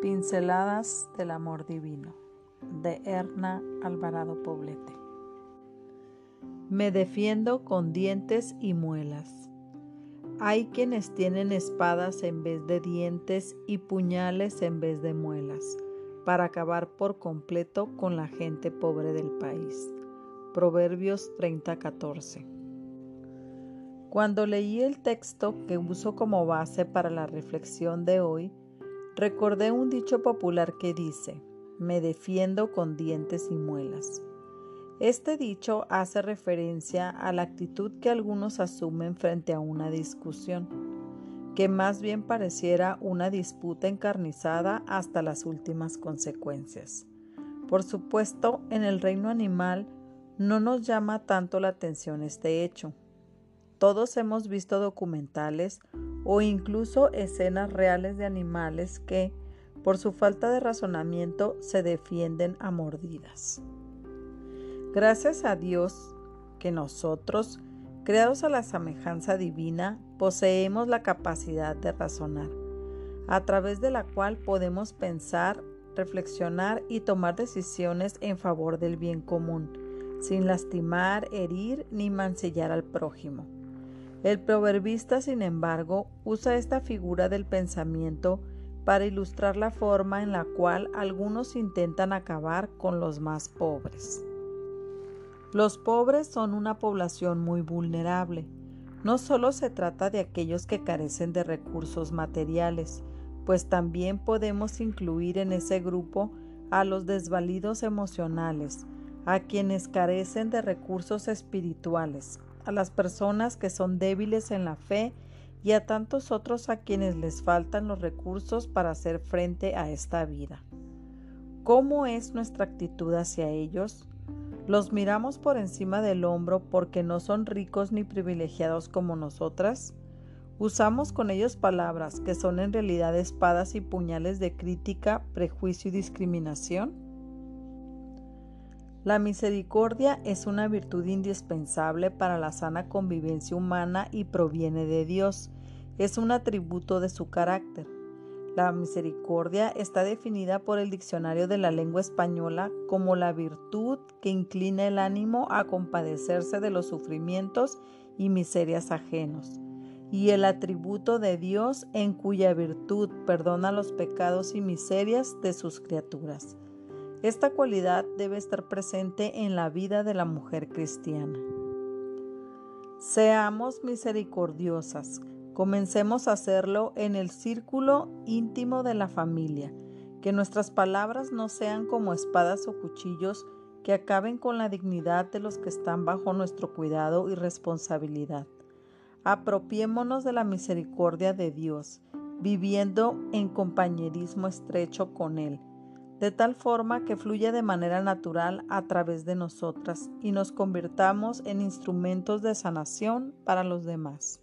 Pinceladas del Amor Divino de Erna Alvarado Poblete. Me defiendo con dientes y muelas. Hay quienes tienen espadas en vez de dientes y puñales en vez de muelas, para acabar por completo con la gente pobre del país. Proverbios 30:14. Cuando leí el texto que uso como base para la reflexión de hoy, Recordé un dicho popular que dice, me defiendo con dientes y muelas. Este dicho hace referencia a la actitud que algunos asumen frente a una discusión, que más bien pareciera una disputa encarnizada hasta las últimas consecuencias. Por supuesto, en el reino animal no nos llama tanto la atención este hecho. Todos hemos visto documentales o incluso escenas reales de animales que, por su falta de razonamiento, se defienden a mordidas. Gracias a Dios que nosotros, creados a la semejanza divina, poseemos la capacidad de razonar, a través de la cual podemos pensar, reflexionar y tomar decisiones en favor del bien común, sin lastimar, herir ni mancillar al prójimo. El proverbista, sin embargo, usa esta figura del pensamiento para ilustrar la forma en la cual algunos intentan acabar con los más pobres. Los pobres son una población muy vulnerable. No solo se trata de aquellos que carecen de recursos materiales, pues también podemos incluir en ese grupo a los desvalidos emocionales, a quienes carecen de recursos espirituales, a las personas que son débiles en la fe y a tantos otros a quienes les faltan los recursos para hacer frente a esta vida. ¿Cómo es nuestra actitud hacia ellos? ¿Los miramos por encima del hombro porque no son ricos ni privilegiados como nosotras? ¿Usamos con ellos palabras que son en realidad espadas y puñales de crítica, prejuicio y discriminación? La misericordia es una virtud indispensable para la sana convivencia humana y proviene de Dios. Es un atributo de su carácter. La misericordia está definida por el Diccionario de la Lengua Española como la virtud que inclina el ánimo a compadecerse de los sufrimientos y miserias ajenos, y el atributo de Dios en cuya virtud perdona los pecados y miserias de sus criaturas. Esta cualidad debe estar presente en la vida de la mujer cristiana. Seamos misericordiosas. Comencemos a hacerlo en el círculo íntimo de la familia. Que nuestras palabras no sean como espadas o cuchillos que acaben con la dignidad de los que están bajo nuestro cuidado y responsabilidad. Apropiémonos de la misericordia de Dios, viviendo en compañerismo estrecho con Él de tal forma que fluya de manera natural a través de nosotras y nos convirtamos en instrumentos de sanación para los demás.